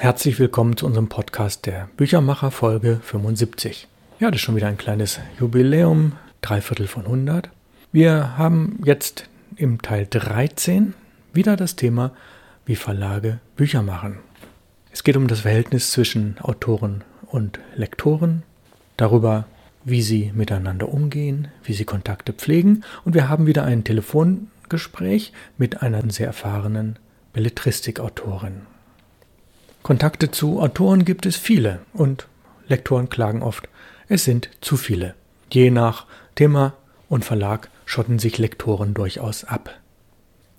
Herzlich willkommen zu unserem Podcast der Büchermacher Folge 75. Ja, das ist schon wieder ein kleines Jubiläum, dreiviertel von 100. Wir haben jetzt im Teil 13 wieder das Thema, wie Verlage Bücher machen. Es geht um das Verhältnis zwischen Autoren und Lektoren, darüber, wie sie miteinander umgehen, wie sie Kontakte pflegen und wir haben wieder ein Telefongespräch mit einer sehr erfahrenen Belletristikautorin. Kontakte zu Autoren gibt es viele und Lektoren klagen oft, es sind zu viele. Je nach Thema und Verlag schotten sich Lektoren durchaus ab,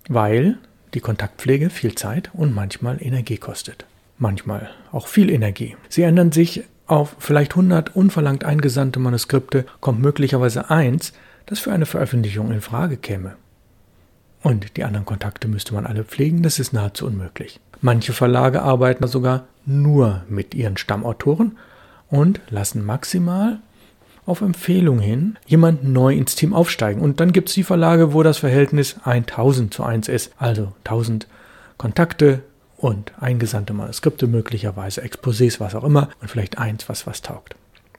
weil die Kontaktpflege viel Zeit und manchmal Energie kostet. Manchmal auch viel Energie. Sie ändern sich auf vielleicht 100 unverlangt eingesandte Manuskripte, kommt möglicherweise eins, das für eine Veröffentlichung in Frage käme. Und die anderen Kontakte müsste man alle pflegen, das ist nahezu unmöglich. Manche Verlage arbeiten sogar nur mit ihren Stammautoren und lassen maximal auf Empfehlung hin jemand neu ins Team aufsteigen. Und dann gibt es die Verlage, wo das Verhältnis 1000 zu 1 ist. Also 1000 Kontakte und eingesandte Manuskripte, möglicherweise Exposés, was auch immer, und vielleicht eins, was was taugt.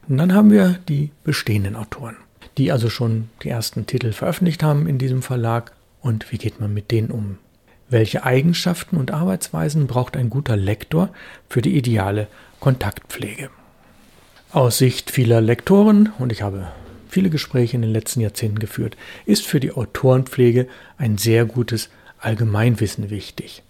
Und dann haben wir die bestehenden Autoren, die also schon die ersten Titel veröffentlicht haben in diesem Verlag und wie geht man mit denen um? Welche Eigenschaften und Arbeitsweisen braucht ein guter Lektor für die ideale Kontaktpflege? Aus Sicht vieler Lektoren, und ich habe viele Gespräche in den letzten Jahrzehnten geführt, ist für die Autorenpflege ein sehr gutes Allgemeinwissen wichtig.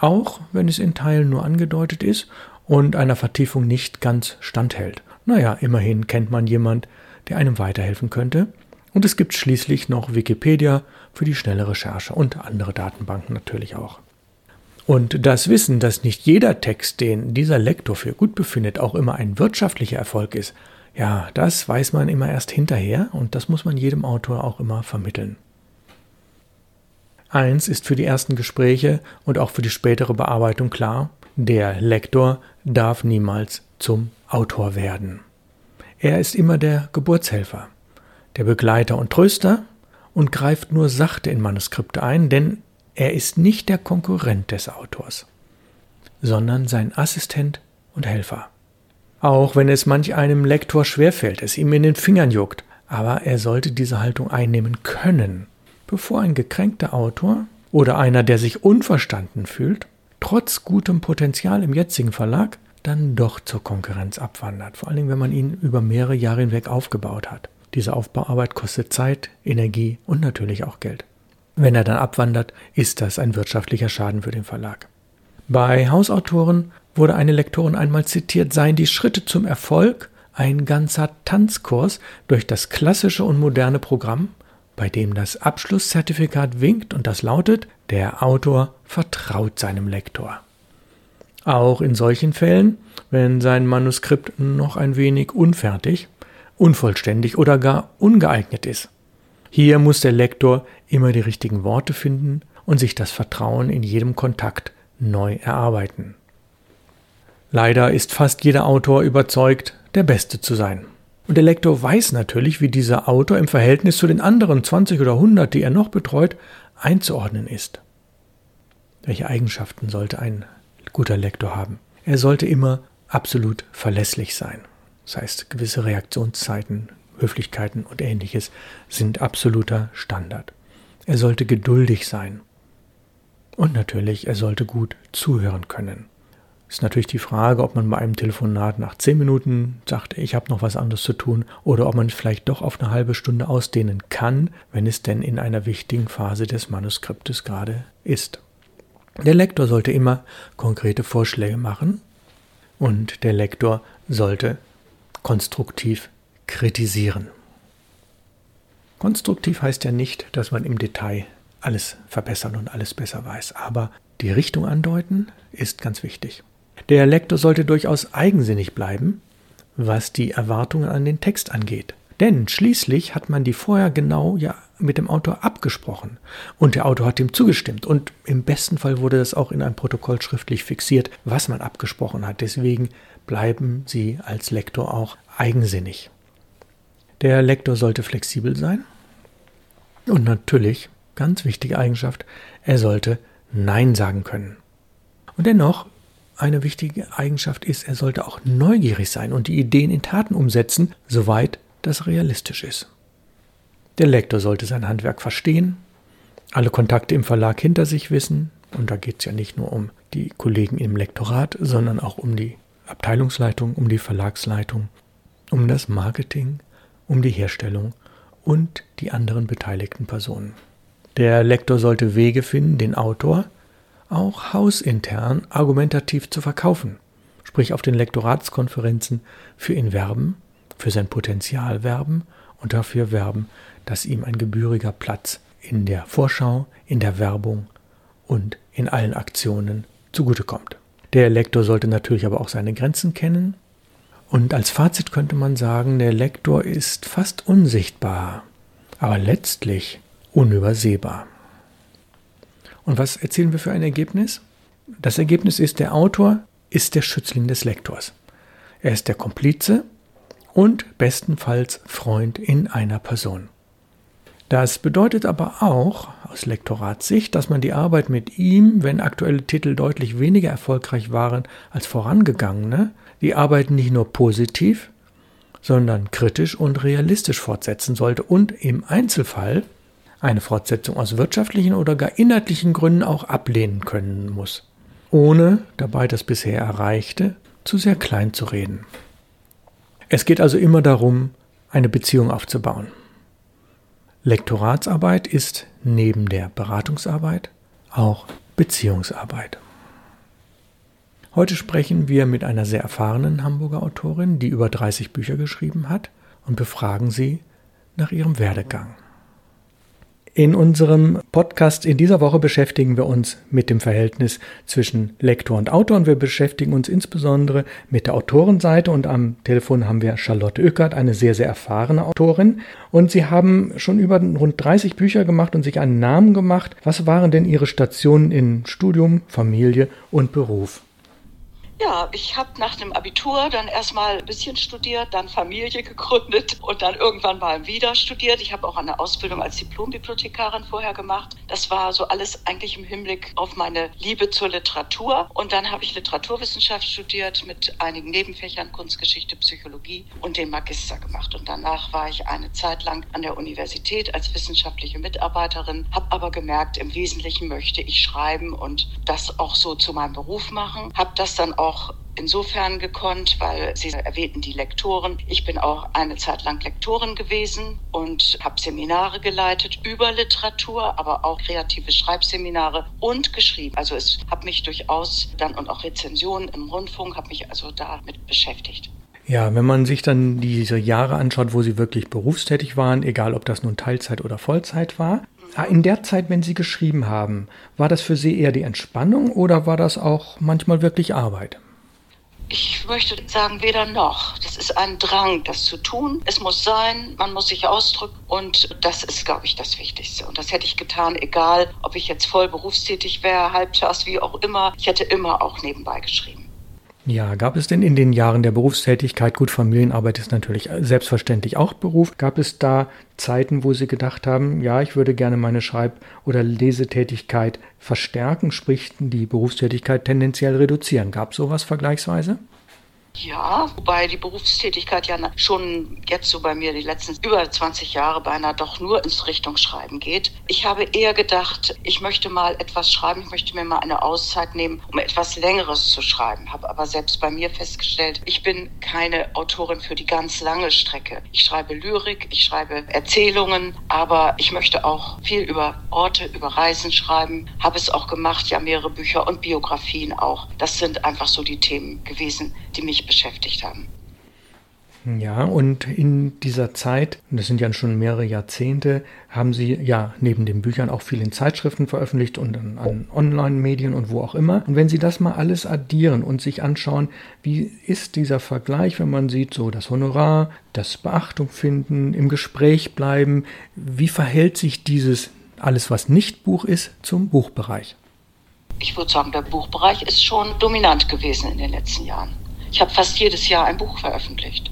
Auch wenn es in Teilen nur angedeutet ist und einer Vertiefung nicht ganz standhält. Naja, immerhin kennt man jemand, der einem weiterhelfen könnte und es gibt schließlich noch Wikipedia für die schnelle Recherche und andere Datenbanken natürlich auch. Und das Wissen, dass nicht jeder Text, den dieser Lektor für gut befindet, auch immer ein wirtschaftlicher Erfolg ist, ja, das weiß man immer erst hinterher und das muss man jedem Autor auch immer vermitteln. Eins ist für die ersten Gespräche und auch für die spätere Bearbeitung klar, der Lektor darf niemals zum Autor werden. Er ist immer der Geburtshelfer der Begleiter und Tröster und greift nur sachte in Manuskripte ein, denn er ist nicht der Konkurrent des Autors, sondern sein Assistent und Helfer. Auch wenn es manch einem Lektor schwerfällt, es ihm in den Fingern juckt, aber er sollte diese Haltung einnehmen können, bevor ein gekränkter Autor oder einer, der sich unverstanden fühlt, trotz gutem Potenzial im jetzigen Verlag, dann doch zur Konkurrenz abwandert, vor Dingen, wenn man ihn über mehrere Jahre hinweg aufgebaut hat. Diese Aufbauarbeit kostet Zeit, Energie und natürlich auch Geld. Wenn er dann abwandert, ist das ein wirtschaftlicher Schaden für den Verlag. Bei Hausautoren wurde eine Lektorin einmal zitiert, seien die Schritte zum Erfolg ein ganzer Tanzkurs durch das klassische und moderne Programm, bei dem das Abschlusszertifikat winkt und das lautet, der Autor vertraut seinem Lektor. Auch in solchen Fällen, wenn sein Manuskript noch ein wenig unfertig unvollständig oder gar ungeeignet ist. Hier muss der Lektor immer die richtigen Worte finden und sich das Vertrauen in jedem Kontakt neu erarbeiten. Leider ist fast jeder Autor überzeugt, der Beste zu sein. Und der Lektor weiß natürlich, wie dieser Autor im Verhältnis zu den anderen 20 oder 100, die er noch betreut, einzuordnen ist. Welche Eigenschaften sollte ein guter Lektor haben? Er sollte immer absolut verlässlich sein. Das heißt, gewisse Reaktionszeiten, Höflichkeiten und ähnliches sind absoluter Standard. Er sollte geduldig sein. Und natürlich, er sollte gut zuhören können. Ist natürlich die Frage, ob man bei einem Telefonat nach zehn Minuten sagt, ich habe noch was anderes zu tun, oder ob man es vielleicht doch auf eine halbe Stunde ausdehnen kann, wenn es denn in einer wichtigen Phase des Manuskriptes gerade ist. Der Lektor sollte immer konkrete Vorschläge machen und der Lektor sollte konstruktiv kritisieren. Konstruktiv heißt ja nicht, dass man im Detail alles verbessern und alles besser weiß, aber die Richtung andeuten ist ganz wichtig. Der Lektor sollte durchaus eigensinnig bleiben, was die Erwartungen an den Text angeht. Denn schließlich hat man die vorher genau ja mit dem Autor abgesprochen und der Autor hat ihm zugestimmt und im besten Fall wurde das auch in einem Protokoll schriftlich fixiert, was man abgesprochen hat. Deswegen bleiben Sie als Lektor auch eigensinnig. Der Lektor sollte flexibel sein und natürlich, ganz wichtige Eigenschaft, er sollte Nein sagen können. Und dennoch eine wichtige Eigenschaft ist, er sollte auch neugierig sein und die Ideen in Taten umsetzen, soweit das realistisch ist. Der Lektor sollte sein Handwerk verstehen, alle Kontakte im Verlag hinter sich wissen, und da geht es ja nicht nur um die Kollegen im Lektorat, sondern auch um die Abteilungsleitung, um die Verlagsleitung, um das Marketing, um die Herstellung und die anderen beteiligten Personen. Der Lektor sollte Wege finden, den Autor auch hausintern argumentativ zu verkaufen, sprich auf den Lektoratskonferenzen für ihn werben, für sein Potenzial werben und dafür werben, dass ihm ein gebühriger Platz in der Vorschau, in der Werbung und in allen Aktionen zugutekommt. Der Lektor sollte natürlich aber auch seine Grenzen kennen. Und als Fazit könnte man sagen, der Lektor ist fast unsichtbar, aber letztlich unübersehbar. Und was erzielen wir für ein Ergebnis? Das Ergebnis ist, der Autor ist der Schützling des Lektors. Er ist der Komplize und bestenfalls Freund in einer Person. Das bedeutet aber auch aus Lektoratssicht, dass man die Arbeit mit ihm, wenn aktuelle Titel deutlich weniger erfolgreich waren als vorangegangene, die Arbeit nicht nur positiv, sondern kritisch und realistisch fortsetzen sollte und im Einzelfall eine Fortsetzung aus wirtschaftlichen oder gar inhaltlichen Gründen auch ablehnen können muss, ohne dabei das bisher Erreichte zu sehr klein zu reden. Es geht also immer darum, eine Beziehung aufzubauen. Lektoratsarbeit ist neben der Beratungsarbeit auch Beziehungsarbeit. Heute sprechen wir mit einer sehr erfahrenen Hamburger Autorin, die über 30 Bücher geschrieben hat, und befragen sie nach ihrem Werdegang. In unserem Podcast in dieser Woche beschäftigen wir uns mit dem Verhältnis zwischen Lektor und Autor und wir beschäftigen uns insbesondere mit der Autorenseite und am Telefon haben wir Charlotte Ückert, eine sehr, sehr erfahrene Autorin und sie haben schon über rund 30 Bücher gemacht und sich einen Namen gemacht. Was waren denn Ihre Stationen in Studium, Familie und Beruf? Ja, ich habe nach dem Abitur dann erstmal ein bisschen studiert, dann Familie gegründet und dann irgendwann mal wieder studiert. Ich habe auch eine Ausbildung als Diplombibliothekarin vorher gemacht. Das war so alles eigentlich im Hinblick auf meine Liebe zur Literatur. Und dann habe ich Literaturwissenschaft studiert mit einigen Nebenfächern, Kunstgeschichte, Psychologie und den Magister gemacht. Und danach war ich eine Zeit lang an der Universität als wissenschaftliche Mitarbeiterin, habe aber gemerkt, im Wesentlichen möchte ich schreiben und das auch so zu meinem Beruf machen. Habe das dann auch auch insofern gekonnt, weil Sie erwähnten die Lektoren. Ich bin auch eine Zeit lang Lektorin gewesen und habe Seminare geleitet über Literatur, aber auch kreative Schreibseminare und geschrieben. Also es hat mich durchaus dann und auch Rezensionen im Rundfunk, habe mich also damit beschäftigt. Ja, wenn man sich dann diese Jahre anschaut, wo Sie wirklich berufstätig waren, egal ob das nun Teilzeit oder Vollzeit war, in der Zeit, wenn Sie geschrieben haben, war das für Sie eher die Entspannung oder war das auch manchmal wirklich Arbeit? Ich möchte sagen, weder noch. Das ist ein Drang, das zu tun. Es muss sein, man muss sich ausdrücken und das ist, glaube ich, das Wichtigste. Und das hätte ich getan, egal ob ich jetzt voll berufstätig wäre, halbtags, wie auch immer. Ich hätte immer auch nebenbei geschrieben. Ja, gab es denn in den Jahren der Berufstätigkeit, gut, Familienarbeit ist natürlich selbstverständlich auch Beruf, gab es da Zeiten, wo Sie gedacht haben, ja, ich würde gerne meine Schreib- oder Lesetätigkeit verstärken, sprich die Berufstätigkeit tendenziell reduzieren? Gab es sowas vergleichsweise? Ja, wobei die Berufstätigkeit ja schon jetzt so bei mir die letzten über 20 Jahre beinahe doch nur ins Richtung Schreiben geht. Ich habe eher gedacht, ich möchte mal etwas schreiben, ich möchte mir mal eine Auszeit nehmen, um etwas Längeres zu schreiben. Habe aber selbst bei mir festgestellt, ich bin keine Autorin für die ganz lange Strecke. Ich schreibe Lyrik, ich schreibe Erzählungen, aber ich möchte auch viel über Orte, über Reisen schreiben. Habe es auch gemacht, ja mehrere Bücher und Biografien auch. Das sind einfach so die Themen gewesen, die mich beschäftigt haben. Ja, und in dieser Zeit, das sind ja schon mehrere Jahrzehnte, haben Sie ja neben den Büchern auch viel in Zeitschriften veröffentlicht und an, an Online-Medien und wo auch immer. Und wenn Sie das mal alles addieren und sich anschauen, wie ist dieser Vergleich, wenn man sieht, so das Honorar, das Beachtung finden, im Gespräch bleiben, wie verhält sich dieses alles, was nicht Buch ist, zum Buchbereich? Ich würde sagen, der Buchbereich ist schon dominant gewesen in den letzten Jahren. Ich habe fast jedes Jahr ein Buch veröffentlicht.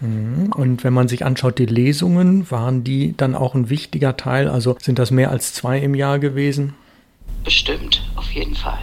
Mhm. Und wenn man sich anschaut, die Lesungen, waren die dann auch ein wichtiger Teil? Also sind das mehr als zwei im Jahr gewesen? Bestimmt, auf jeden Fall.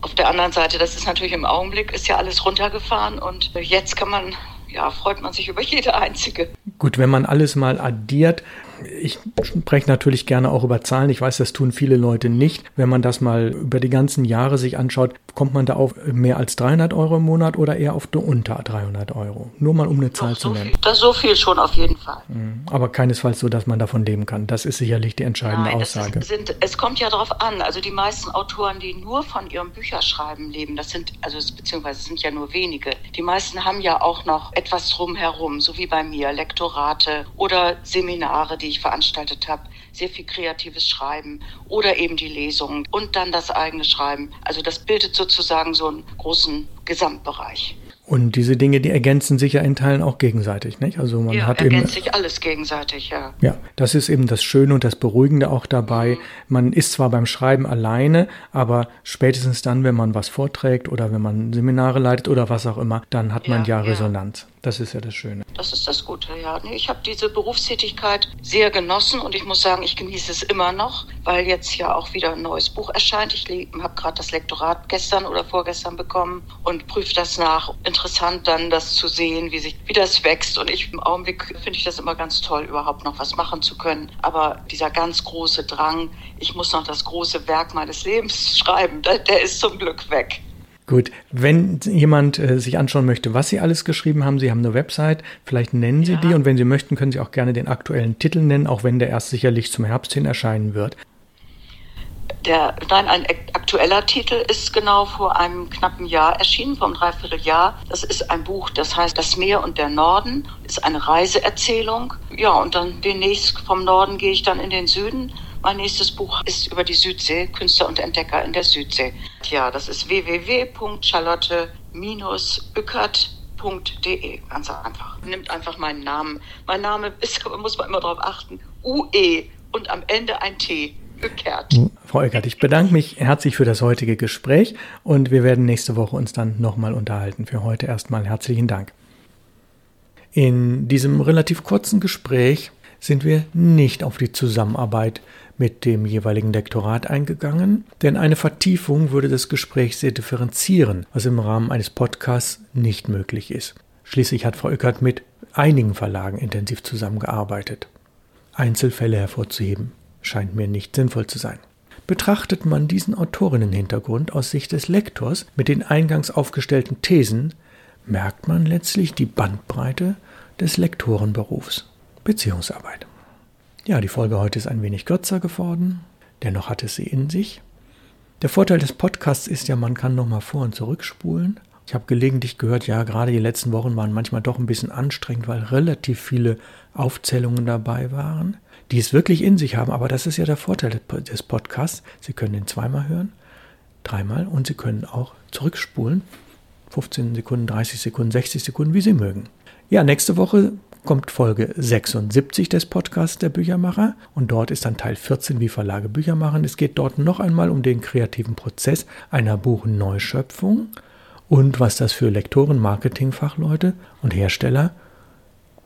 Auf der anderen Seite, das ist natürlich im Augenblick, ist ja alles runtergefahren und jetzt kann man ja, freut man sich über jede einzige. Gut, wenn man alles mal addiert, ich spreche natürlich gerne auch über Zahlen. Ich weiß, das tun viele Leute nicht. Wenn man das mal über die ganzen Jahre sich anschaut, kommt man da auf mehr als 300 Euro im Monat oder eher auf unter 300 Euro? Nur mal um eine Zahl Doch, zu nennen. Viel, das so viel schon auf jeden Fall. Mhm. Aber keinesfalls so, dass man davon leben kann. Das ist sicherlich die entscheidende Nein, Aussage. Ist, sind, es kommt ja darauf an. Also die meisten Autoren, die nur von ihrem Bücherschreiben leben, das sind, also beziehungsweise sind ja nur wenige. Die meisten haben ja auch noch etwas drumherum, so wie bei mir, Lektorate oder Seminare, die ich veranstaltet habe, sehr viel kreatives Schreiben oder eben die Lesungen und dann das eigene Schreiben. Also das bildet sozusagen so einen großen Gesamtbereich. Und diese Dinge, die ergänzen sich ja in Teilen auch gegenseitig, nicht? Also man ja, hat ergänzt eben, sich alles gegenseitig, ja. Ja, das ist eben das Schöne und das Beruhigende auch dabei. Mhm. Man ist zwar beim Schreiben alleine, aber spätestens dann, wenn man was vorträgt oder wenn man Seminare leitet oder was auch immer, dann hat man ja, ja Resonanz. Das ist ja das Schöne. Das ist das Gute, ja. Ich habe diese Berufstätigkeit sehr genossen und ich muss sagen, ich genieße es immer noch, weil jetzt ja auch wieder ein neues Buch erscheint. Ich habe gerade das Lektorat gestern oder vorgestern bekommen und prüfe das nach. Interessant dann das zu sehen, wie sich, wie das wächst. Und ich im Augenblick finde ich das immer ganz toll, überhaupt noch was machen zu können. Aber dieser ganz große Drang, ich muss noch das große Werk meines Lebens schreiben, der, der ist zum Glück weg. Gut, wenn jemand äh, sich anschauen möchte, was Sie alles geschrieben haben, Sie haben eine Website, vielleicht nennen Sie ja. die und wenn Sie möchten, können Sie auch gerne den aktuellen Titel nennen, auch wenn der erst sicherlich zum Herbst hin erscheinen wird. Der, nein, ein aktueller Titel ist genau vor einem knappen Jahr erschienen, vom Dreivierteljahr. Das ist ein Buch, das heißt Das Meer und der Norden, ist eine Reiseerzählung. Ja, und dann demnächst vom Norden gehe ich dann in den Süden mein nächstes Buch ist über die Südsee, Künstler und Entdecker in der Südsee. Ja, das ist www.charlotte-ückert.de. Ganz einfach. Nimmt einfach meinen Namen. Mein Name ist, muss man immer darauf achten, UE und am Ende ein T. Gekehrt. Frau Eckert, ich bedanke mich herzlich für das heutige Gespräch und wir werden nächste Woche uns dann nochmal unterhalten. Für heute erstmal herzlichen Dank. In diesem relativ kurzen Gespräch sind wir nicht auf die Zusammenarbeit mit dem jeweiligen Lektorat eingegangen, denn eine Vertiefung würde das Gespräch sehr differenzieren, was im Rahmen eines Podcasts nicht möglich ist. Schließlich hat Frau Eckert mit einigen Verlagen intensiv zusammengearbeitet. Einzelfälle hervorzuheben scheint mir nicht sinnvoll zu sein. Betrachtet man diesen Autorinnenhintergrund aus Sicht des Lektors mit den eingangs aufgestellten Thesen, merkt man letztlich die Bandbreite des Lektorenberufs Beziehungsarbeit. Ja, die Folge heute ist ein wenig kürzer geworden, dennoch hat es sie in sich. Der Vorteil des Podcasts ist ja, man kann nochmal vor- und zurückspulen. Ich habe gelegentlich gehört, ja, gerade die letzten Wochen waren manchmal doch ein bisschen anstrengend, weil relativ viele Aufzählungen dabei waren, die es wirklich in sich haben. Aber das ist ja der Vorteil des Podcasts. Sie können ihn zweimal hören, dreimal und Sie können auch zurückspulen. 15 Sekunden, 30 Sekunden, 60 Sekunden, wie Sie mögen. Ja, nächste Woche kommt Folge 76 des Podcasts der Büchermacher und dort ist dann Teil 14, wie Verlage Bücher machen. Es geht dort noch einmal um den kreativen Prozess einer Buchneuschöpfung und was das für Lektoren, Marketingfachleute und Hersteller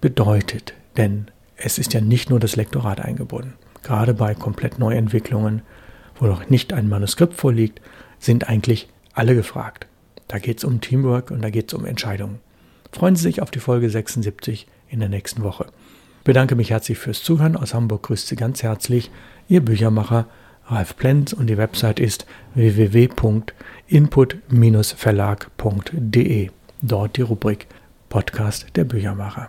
bedeutet. Denn es ist ja nicht nur das Lektorat eingebunden. Gerade bei komplett Neuentwicklungen, wo noch nicht ein Manuskript vorliegt, sind eigentlich alle gefragt. Da geht es um Teamwork und da geht es um Entscheidungen. Freuen Sie sich auf die Folge 76 in der nächsten Woche. Ich bedanke mich herzlich fürs Zuhören. Aus Hamburg grüßt Sie ganz herzlich Ihr Büchermacher Ralf Plenz und die Website ist www.input-verlag.de. Dort die Rubrik Podcast der Büchermacher.